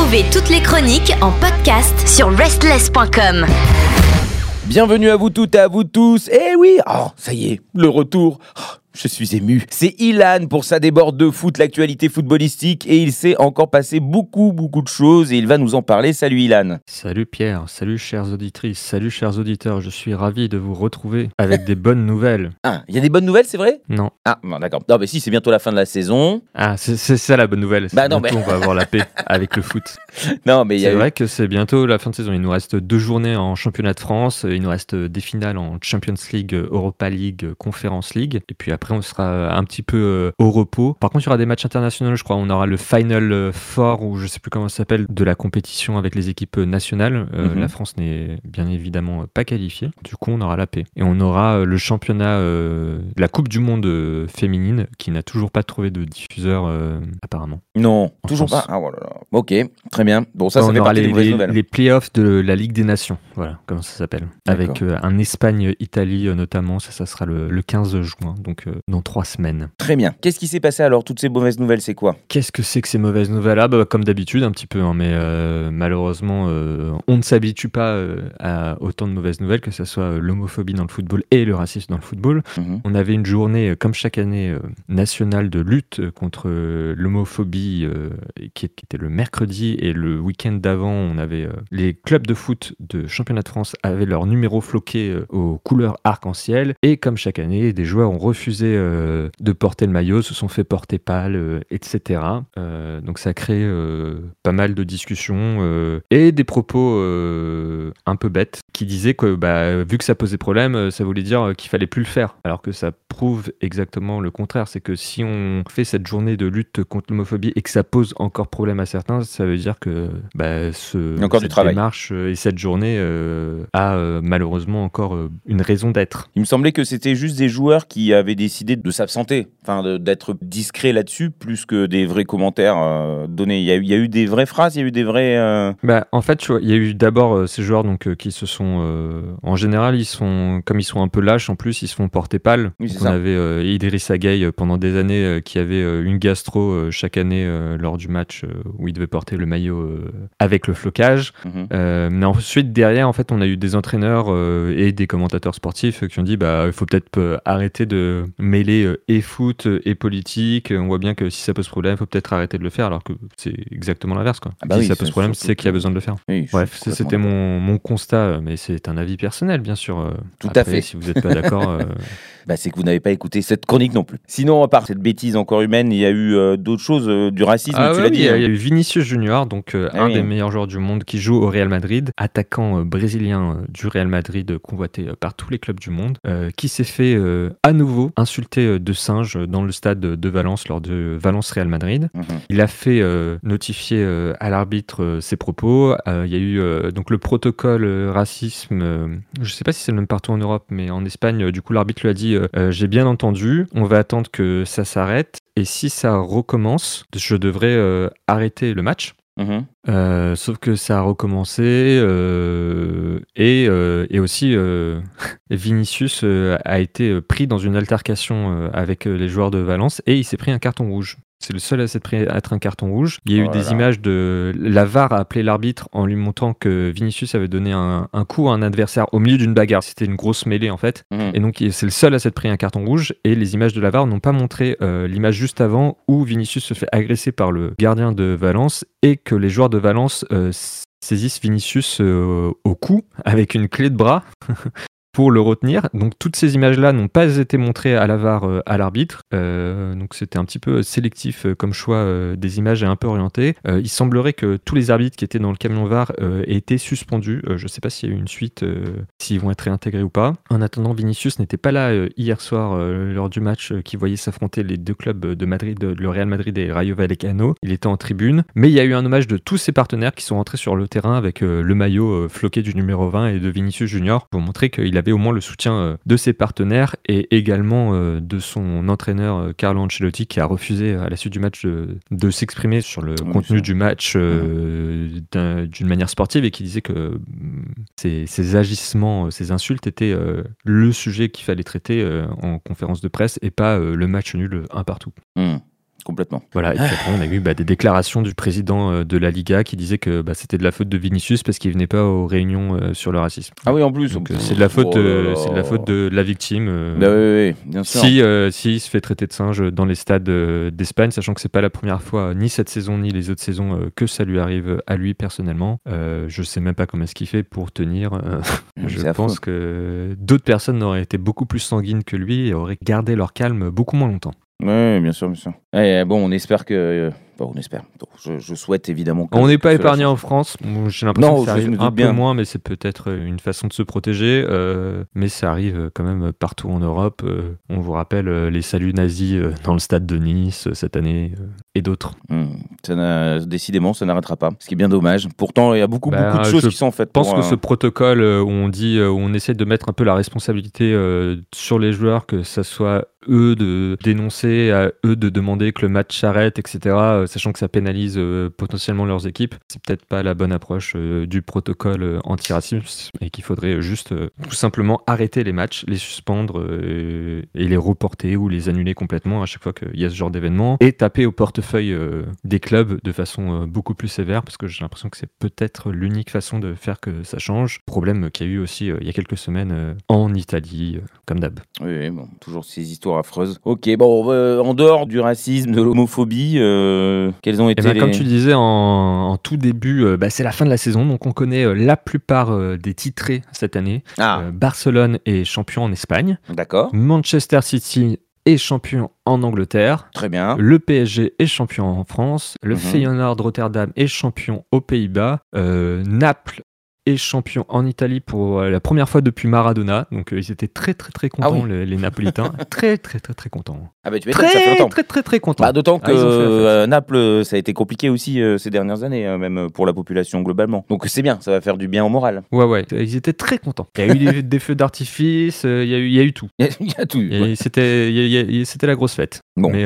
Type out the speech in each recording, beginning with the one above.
Retrouvez toutes les chroniques en podcast sur restless.com. Bienvenue à vous toutes et à vous tous. Eh oui, oh, ça y est, le retour. Oh, je suis ému. C'est Ilan pour sa déborde de foot, l'actualité footballistique, et il s'est encore passé beaucoup, beaucoup de choses, et il va nous en parler. Salut Ilan. Salut Pierre, salut chères auditrices, salut chers auditeurs, je suis ravi de vous retrouver avec des bonnes nouvelles. Ah, il y a des bonnes nouvelles, c'est vrai? Non. Ah, bon, d'accord. Non, mais si, c'est bientôt la fin de la saison. Ah, c'est ça la bonne nouvelle. Bah non, Bientôt, mais- on va avoir la paix avec le foot. Non, mais C'est eu- vrai que c'est bientôt la fin de saison. Il nous reste deux journées en championnat de France, il nous reste des finales en Champions League, Europa League, Conference League, et puis après on sera un petit peu euh, au repos. Par contre, il y aura des matchs internationaux, je crois. On aura le Final euh, Four, ou je sais plus comment ça s'appelle, de la compétition avec les équipes nationales. Euh, Mhm. La France n'est bien évidemment pas qualifiée. Du coup, on aura la paix. Et on aura euh, le championnat, euh, la Coupe du Monde euh, féminine, qui n'a toujours pas trouvé de diffuseur, euh, apparemment. Non, toujours France. pas. Ah, voilà. Ok, très bien. Bon, ça, ça on fait aura partie les, des les, les playoffs de la Ligue des Nations, voilà, comment ça s'appelle. Avec euh, un Espagne-Italie euh, notamment, ça, ça sera le, le 15 juin, donc euh, dans trois semaines. Très bien. Qu'est-ce qui s'est passé alors Toutes ces mauvaises nouvelles, c'est quoi? Qu'est-ce que c'est que ces mauvaises nouvelles? Ah bah, comme d'habitude un petit peu, hein, mais euh, malheureusement euh, on ne s'habitue pas euh, à autant de mauvaises nouvelles, que ce soit euh, l'homophobie dans le football et le racisme dans le football. Mhm. On avait une journée, euh, comme chaque année, euh, nationale de lutte euh, contre euh, l'homophobie, euh, qui, était le mercredi, et le week-end d'avant, on avait euh, les clubs de foot de championnat de France avaient leur numéro floqué euh, aux couleurs arc-en-ciel, et comme chaque année, des joueurs ont refusé euh, de porter le maillot, se sont fait porter pâle, euh, etc. Euh, donc ça euh, pas mal de discussions et des propos un peu bêtes qui disaient que bah, vu que ça posait problème, ça voulait dire qu'il fallait plus le faire. Alors que ça prouve exactement le contraire. C'est que si on fait cette journée de lutte contre l'homophobie et que ça pose encore problème à certains, ça veut dire que bah, ce, encore du cette travail. démarche et cette journée euh, a euh, malheureusement encore euh, une raison d'être. Il me semblait que c'était juste des joueurs qui avaient décidé de s'absenter, enfin d'être discrets là-dessus, plus que des vrais commentaires euh, donnés. Il y, a, eu- il y a eu des vraies phrases, il y a eu des vrais. euh, Bah, en fait, vois, il y a eu d'abord euh, ces joueurs donc qui se sont, en général, ils sont comme ils sont un peu lâches. En plus, ils se font porter pâle. Oui, on ça. avait Idriss euh, pendant des années qui avait une gastro chaque année lors du match où il devait porter le maillot avec le flocage. mhm. Mais ensuite, derrière, en fait, on a eu des entraîneurs et des commentateurs sportifs qui ont dit bah, il faut peut-être arrêter de mêler euh, et foot euh, et politique. On voit bien que si ça pose problème, il faut peut-être arrêter de le faire, alors que c'est exactement l'inverse. Quoi. Ah bah si oui, ça pose problème, c'est qu'il y a besoin de le faire. Oui, Bref, c'était mon, mon constat, euh, mais c'est un avis personnel, bien sûr. euh. Tout à fait. Si vous n'êtes pas d'accord, euh, Bah, c'est que vous n'avez pas écouté cette chronique non plus. Sinon, à part cette bêtise encore humaine, il y a eu euh, d'autres choses, euh, du racisme, Ah tu ouais, l'as oui, dit. il y a hein. il y a eu Vinicius Junior, donc euh, Ah un des meilleurs joueurs du monde qui joue au Real Madrid, attaquant euh, brésilien euh, du Real Madrid euh, convoité euh, par tous les clubs du monde, euh, qui s'est fait euh, à nouveau insulter euh, de singe euh, dans le stade de Valence lors de Valence Real Madrid. Mhm. Il a fait euh, notifier euh, à l'arbitre ses propos. Il y a eu donc le protocole racisme. je sais pas si c'est le même partout en Europe, mais en Espagne, du coup, l'arbitre lui a dit J'ai bien entendu. On va attendre que ça s'arrête. Et si ça recommence, je devrais arrêter le match. Mhm. Euh, sauf que ça a recommencé euh, et, euh, et aussi euh, Vinicius euh, a été pris dans une altercation avec les joueurs de Valence et il s'est pris un carton rouge. C'est le seul à s'être être un carton rouge. Il y a Oh eu là des là. images de la VAR a appelé l'arbitre en lui montrant que Vinicius avait donné un, un coup à un adversaire au milieu d'une bagarre. C'était une grosse mêlée en fait. Mhm. Et donc c'est le seul à s'être pris un carton rouge et les images de la VAR n'ont pas montré euh, l'image juste avant où Vinicius se fait agresser par le gardien de Valence et que les joueurs de Valence euh, saisissent Vinicius euh, au cou avec une clé de bras pour le retenir. Donc toutes ces images-là n'ont pas été montrées à la VAR euh, à l'arbitre. Euh, donc c'était un petit peu sélectif euh, comme choix euh, des images et un peu orienté. Euh, il semblerait que tous les arbitres qui étaient dans le camion VAR euh, aient été suspendus. Euh, je ne sais pas s'il y a eu une suite, euh, s'ils vont être réintégrés ou pas. En attendant, Vinicius n'était pas là euh, hier soir euh, lors du match euh, qui voyait s'affronter les deux clubs de Madrid, euh, le Real Madrid et Rayo Vallecano. Il était en tribune, mais il y a eu un hommage de tous ses partenaires qui sont rentrés sur le terrain avec euh, le maillot euh, floqué du numéro 20 et de Vinicius Junior pour montrer qu'il avait au moins le soutien euh, de ses partenaires et également euh, de son entraîneur euh, Carlo Ancelotti qui a refusé à la suite du match de, de s'exprimer sur le Oui, contenu ça. du match euh, d'un- d'une manière sportive et qui disait que mm, ces, ces agissements, ces insultes étaient euh, le sujet qu'il fallait traiter euh, en conférence de presse et pas le match nul un partout. Hmm. Complètement. Voilà, et puis après, on a eu bah, des déclarations du président euh, de la Liga qui disait que bah, c'était de la faute de Vinicius parce qu'il venait pas aux réunions euh, sur le racisme. Ah oui, en plus. Euh, c'est de la faute, Oh c'est de la faute de la victime. Bah oui, oui, bien sûr. si, si il se fait traiter de singe dans les stades d'Espagne, sachant que c'est pas la première fois, ni cette saison ni les autres saisons, que ça lui arrive à lui personnellement. Je sais même pas comment est-ce qu'il fait pour tenir. je affreux. pense que d'autres personnes auraient été beaucoup plus sanguines que lui et auraient gardé leur calme beaucoup moins longtemps. Oui, bien sûr, bien sûr. Eh, bon, on espère que. euh, Bon, on espère. Je, je souhaite évidemment que. On n'est pas épargné en France. J'ai l'impression Non, que ça arrive un peu moins, mais c'est peut-être une façon de se protéger. euh, mais ça arrive euh, quand même partout en Europe. euh, on vous rappelle euh, les saluts nazis euh, dans le stade de Nice euh, cette année euh, et d'autres. N'a- décidément, ça n'arrêtera pas. Ce qui est bien dommage. Pourtant, il y a beaucoup, Bah, beaucoup de choses qui sont faites. Je pense que euh, ce protocole euh, où on dit, euh, où on essaie de mettre un peu la responsabilité euh, sur les joueurs, que ça soit eux de dénoncer, à eux de demander que le match s'arrête, etc., euh, sachant que ça pénalise euh, potentiellement leurs équipes, c'est peut-être pas la bonne approche euh, du protocole anti-racisme et qu'il faudrait juste tout simplement arrêter les matchs, les suspendre et les reporter ou les annuler complètement à chaque fois qu'il y a ce genre d'événement et taper au portefeuille des clubs de façon beaucoup plus sévère parce que j'ai l'impression que c'est peut-être l'unique façon de faire que ça change. Problème qu'il y a eu aussi il y a quelques semaines en Italie, comme d'hab. Oui, bon, toujours ces histoires affreuses. Ok, bon, en dehors du racisme, de l'homophobie, euh, quelles ont Et été ben, les... Comme tu disais en, en tout début, euh, bah, c'est la fin de la saison, donc on connaît euh, la plupart euh, des titrés cette année. Ah, Barcelone est champion en Espagne, d'accord, Manchester City est champion en Angleterre, très bien. Le PSG est champion en France. Le Mhm. Feyenoord Rotterdam est champion aux Pays-Bas. Naples est champion en Italie pour la première fois depuis Maradona. Donc euh, ils étaient très très très contents, Ah oui. les, les Napolitains. très très très très contents. Ah bah tu m'étonnes, ça fait Très longtemps. très très très contents. Bah, D'autant que Ah, fête. euh, Naples, euh, ça a été compliqué aussi euh, ces dernières années, euh, même pour la population globalement. Donc c'est bien, ça va faire du bien au moral. Ouais ouais, ils étaient très contents. Il y a eu des, des feux d'artifice, il y, a eu- il y a eu tout. Il y a tout. Ouais. C'était la grosse fête. Bon, Mais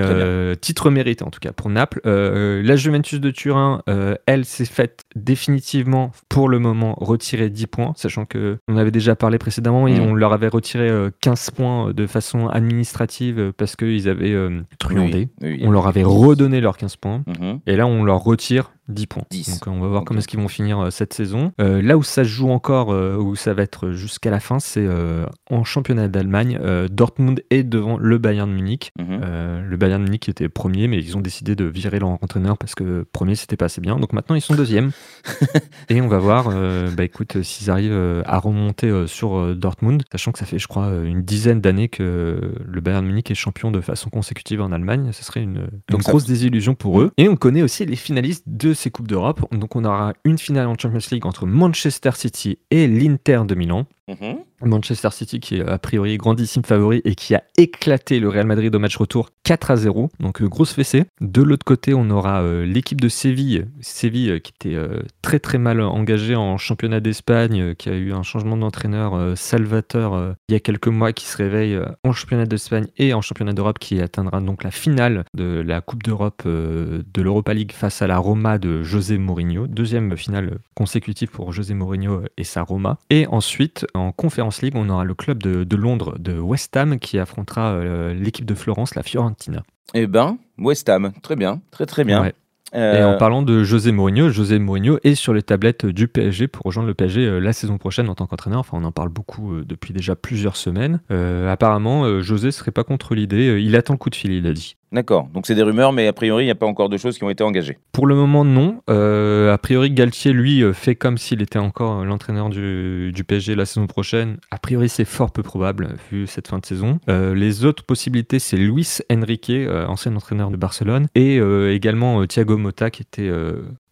titre mérité en tout cas pour Naples. La Juventus de Turin, elle s'est faite définitivement pour le moment retirer 10 points, sachant que on avait déjà parlé précédemment et Mm. on leur avait retiré euh, 15 points de façon administrative parce qu'ils avaient euh, truandé. Oui, oui, On leur avait redonné leurs 15 points. Mhm. Et là, on leur retire 10 points. 10. Donc, on va voir comment est-ce qu'ils vont finir euh, cette saison. Euh, là où ça se joue encore, euh, où ça va être jusqu'à la fin, c'est euh, en championnat d'Allemagne. Dortmund est devant le Bayern de Munich. Mhm. Le Bayern de Munich était premier, mais ils ont décidé de virer leur entraîneur parce que premier, c'était pas assez bien. Donc maintenant, ils sont deuxième. Et on va voir, bah écoute, s'ils arrivent à remonter sur Dortmund, sachant que ça fait, je crois, une dizaine d'années que le Bayern de Munich est champion de façon consécutive en Allemagne. Ce serait une, ça- grosse désillusion pour eux. Et on connaît aussi les finalistes de ces Coupes d'Europe. Donc on aura une finale en Champions League entre Manchester City et l'Inter de Milan. Mhm. Manchester City qui est a priori grandissime favori et qui a éclaté le Real Madrid au match retour 4 à 0. Donc euh, grosse fessée. De l'autre côté, on aura euh, l'équipe de Séville, Séville euh, qui était très très mal engagée en championnat d'Espagne, qui a eu un changement d'entraîneur Salvateur il y a quelques mois, qui se réveille en championnat d'Espagne et en championnat d'Europe, qui atteindra donc la finale de la Coupe d'Europe de l'Europa League face à la Roma de José Mourinho. Deuxième finale consécutive pour José Mourinho et sa Roma. Et ensuite, en Conference League, on aura le club de, de Londres de West Ham qui affrontera euh, l'équipe de Florence, la Fiorentina. Eh ben, West Ham, très bien, très très bien. Ouais. Et Euh, en parlant de José Mourinho, José Mourinho est sur les tablettes du PSG pour rejoindre le PSG euh, la saison prochaine en tant qu'entraîneur. Enfin, on en parle beaucoup euh, depuis déjà plusieurs semaines. Euh, apparemment, euh, José serait pas contre l'idée. Euh, Il attend le coup de fil, il a dit. D'accord, donc c'est des rumeurs, mais a priori, il n'y a pas encore de choses qui ont été engagées. Pour le moment, non. Euh, a priori, Galtier, lui, euh, fait comme s'il était encore euh, l'entraîneur du, du PSG la saison prochaine. A priori, c'est fort peu probable, vu cette fin de saison. Les autres possibilités, c'est Luis Enrique, ancien entraîneur de Barcelone, et également Thiago Motta, qui était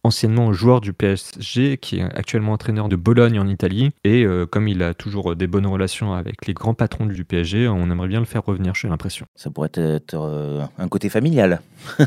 anciennement joueur du PSG, qui est actuellement entraîneur de Bologne en Italie. Et euh, comme il a toujours euh, des bonnes relations avec les grands patrons du PSG, on aimerait bien le faire revenir, j'ai l'impression. Ça pourrait être euh, un côté familial.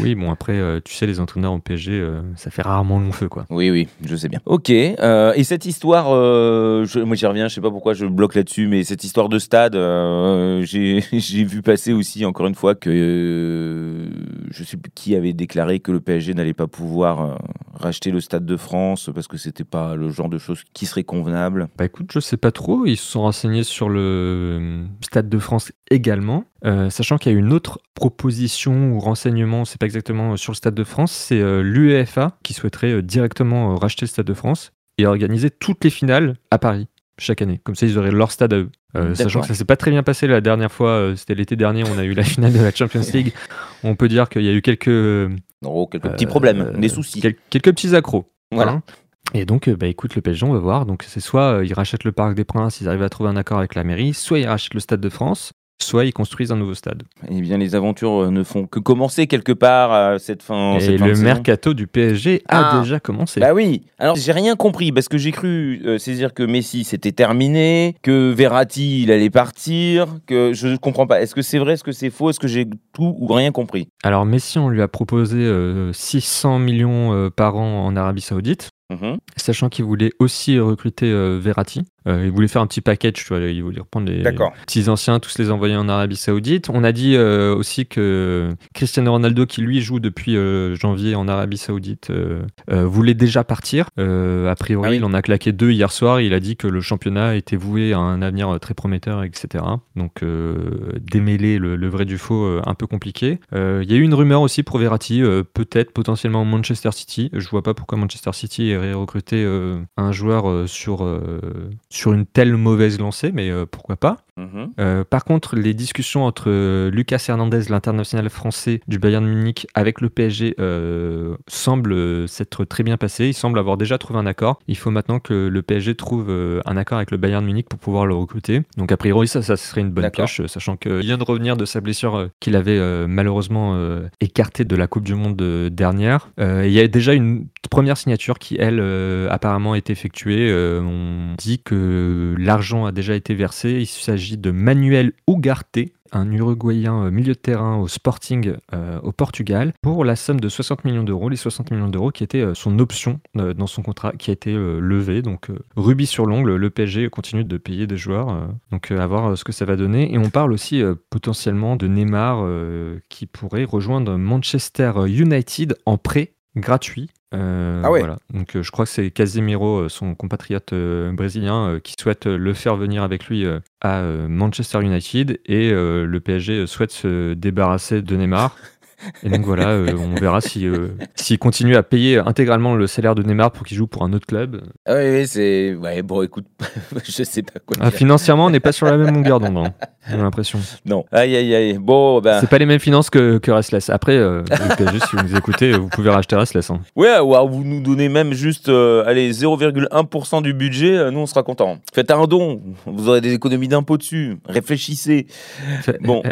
Oui, bon, après, euh, tu sais, les entraîneurs au PSG, ça fait rarement long feu, quoi. Oui, oui, je sais bien. Ok, et cette histoire, je- moi j'y reviens, je sais pas pourquoi je bloque là-dessus, mais cette histoire de stade, j'ai vu passer aussi encore une fois que je sais plus qui avait déclaré que le PSG n'allait pas pouvoir euh, racheter le Stade de France parce que c'était pas le genre de choses qui serait convenable Bah écoute, je sais pas trop. Ils se sont renseignés sur le euh, Stade de France également, euh, sachant qu'il y a une autre proposition ou renseignement, c'est pas exactement sur le Stade de France, c'est euh, l'UEFA qui souhaiterait euh, directement racheter le Stade de France et organiser toutes les finales à Paris chaque année. Comme ça, ils auraient leur stade à eux. Euh, sachant que ça s'est pas très bien passé la dernière fois, euh, c'était l'été dernier, on a eu la finale de la Champions League. On peut dire qu'il y a eu quelques, euh, Oh, quelques petits problèmes, des soucis. quel- quelques petits accros. Voilà. Hein. Et donc, euh, bah, écoute, le PSG, on va voir. Donc, c'est soit euh, ils rachètent le Parc des Princes, ils arrivent à trouver un accord avec la mairie, soit ils rachètent le Stade de France, soit ils construisent un nouveau stade. Eh bien, les aventures euh, ne font que commencer quelque part à cette fin. Et cette fin le mercato du PSG a Ah. déjà commencé. Bah oui. Alors j'ai rien compris parce que j'ai cru euh, saisir que Messi c'était terminé, que Verratti il allait partir, que je comprends pas. Est-ce que c'est vrai, est-ce que c'est faux, est-ce que j'ai tout ou rien compris? Alors, Messi, on lui a proposé euh, 600 millions euh, par an en Arabie Saoudite. Mhm. Sachant qu'il voulait aussi recruter euh, Verratti. Euh, il voulait faire un petit package, tu vois, il voulait reprendre les petits anciens, tous les envoyer en Arabie Saoudite. On a dit euh, aussi que Cristiano Ronaldo, qui lui joue depuis euh, janvier en Arabie Saoudite, voulait déjà partir. A priori, Ah oui. il en a claqué deux hier soir. Il a dit que le championnat était voué à un avenir très prometteur, etc. Donc, démêler le, le vrai du faux, un peu compliqué. Il y a eu une rumeur aussi pour Verratti, peut-être potentiellement Manchester City. Je vois pas pourquoi Manchester City recruter euh, un joueur euh, sur, euh, sur une telle mauvaise lancée, mais pourquoi pas. Mhm. Euh, par contre, les discussions entre euh, Lucas Hernandez, l'international français du Bayern Munich, avec le PSG euh, semblent s'être très bien passées. Il semble avoir déjà trouvé un accord. Il faut maintenant que le PSG trouve un accord avec le Bayern Munich pour pouvoir le recruter. Donc, a priori, ça, ça serait une bonne pioche, sachant qu'il vient de revenir de sa blessure qu'il avait euh, malheureusement écartée de la Coupe du Monde dernière. Il y a déjà une première signature qui, elle, apparemment est effectuée. On dit que l'argent a déjà été versé. Il s'agit de Manuel Ugarte, un Uruguayen euh, milieu de terrain au Sporting euh, au Portugal, pour la somme de 60 millions d'euros. Les 60 millions d'euros qui étaient euh, son option dans son contrat, qui a été euh, levée. Donc, rubis sur l'ongle, le PSG continue de payer des joueurs. donc, à voir ce que ça va donner. Et on parle aussi potentiellement de Neymar qui pourrait rejoindre Manchester United en prêt gratuit. Euh, Ah ouais. voilà. Donc euh, je crois que c'est Casemiro, euh, son compatriote brésilien, qui souhaite le faire venir avec lui à Manchester United et le PSG souhaite se débarrasser de Neymar. Et donc voilà, euh, on verra si euh, s'il continue à payer intégralement le salaire de Neymar pour qu'il joue pour un autre club. Ah oui, oui, c'est. Ouais, bon, écoute, je sais pas quoi. Ah, financièrement, on n'est pas sur la même longueur d'onde, hein, j'ai l'impression. Non. Aïe, aïe, aïe. Bon, ben. C'est pas les mêmes finances que, que Restless. Après, euh, PSG, si vous nous écoutez, vous pouvez racheter Restless. hein. Ouais, ou alors vous nous donnez même juste euh, allez 0,1% du budget, euh, nous on sera content. Faites un don, vous aurez des économies d'impôts dessus. Réfléchissez. Fait- Bon.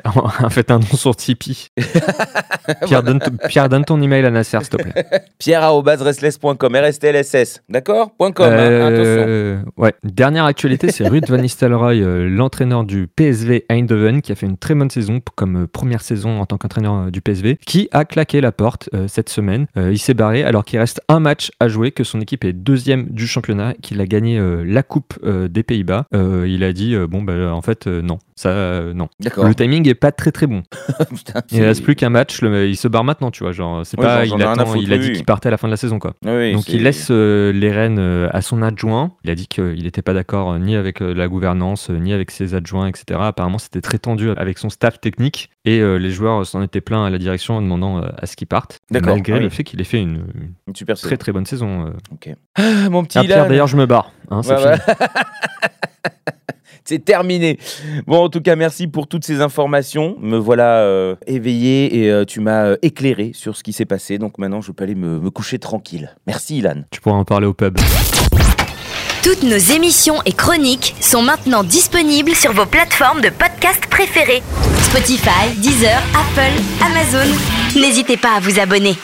Faites un don sur Tipeee. Pierre, donne, t- Pierre, donne ton email à Nasser, s'il te plaît. Pierre@restless.com, RSTLSS, d'accord Point .com. hein, attention. Euh, ouais. Dernière actualité, c'est Ruud van Nistelrooy, euh, l'entraîneur du PSV Eindhoven, qui a fait une très bonne saison comme euh, première saison en tant qu'entraîneur euh, du PSV, qui a claqué la porte euh, cette semaine. Il s'est barré alors qu'il reste un match à jouer, que son équipe est deuxième du championnat, qu'il a gagné la Coupe des Pays-Bas. Il a dit bon bah en fait non, ça non. Le timing est pas très très bon. Putain, Il c'est- reste plus qu'un match, le- il se barre maintenant, tu vois. Genre, c'est Ouais, pas, genre, il, attend, foutre, il a dit oui. qu'il partait à la fin de la saison, quoi. Oui, Donc il laisse euh, les rênes euh, à son adjoint. Il a dit qu'il n'était pas d'accord euh, ni avec la gouvernance, ni avec ses adjoints, etc. Apparemment, c'était très tendu avec son staff technique et les joueurs s'en étaient plaints à la direction en demandant à ce qu'ils partent. D'accord, Malgré ah oui. le fait qu'il ait fait une, une Une super très saison. très bonne saison. Ah, mon petit Ah, Pierre, d'ailleurs, je me barre. hein, c'est Ouais, fini. ouais. C'est terminé. Bon, en tout cas, merci pour toutes ces informations. Me voilà euh, éveillé et euh, tu m'as euh, éclairé sur ce qui s'est passé. Donc maintenant, je peux aller me, me coucher tranquille. Merci, Ilan. Tu pourras en parler au pub. Toutes nos émissions et chroniques sont maintenant disponibles sur vos plateformes de podcast préférées. Spotify, Deezer, Apple, Amazon. N'hésitez pas à vous abonner.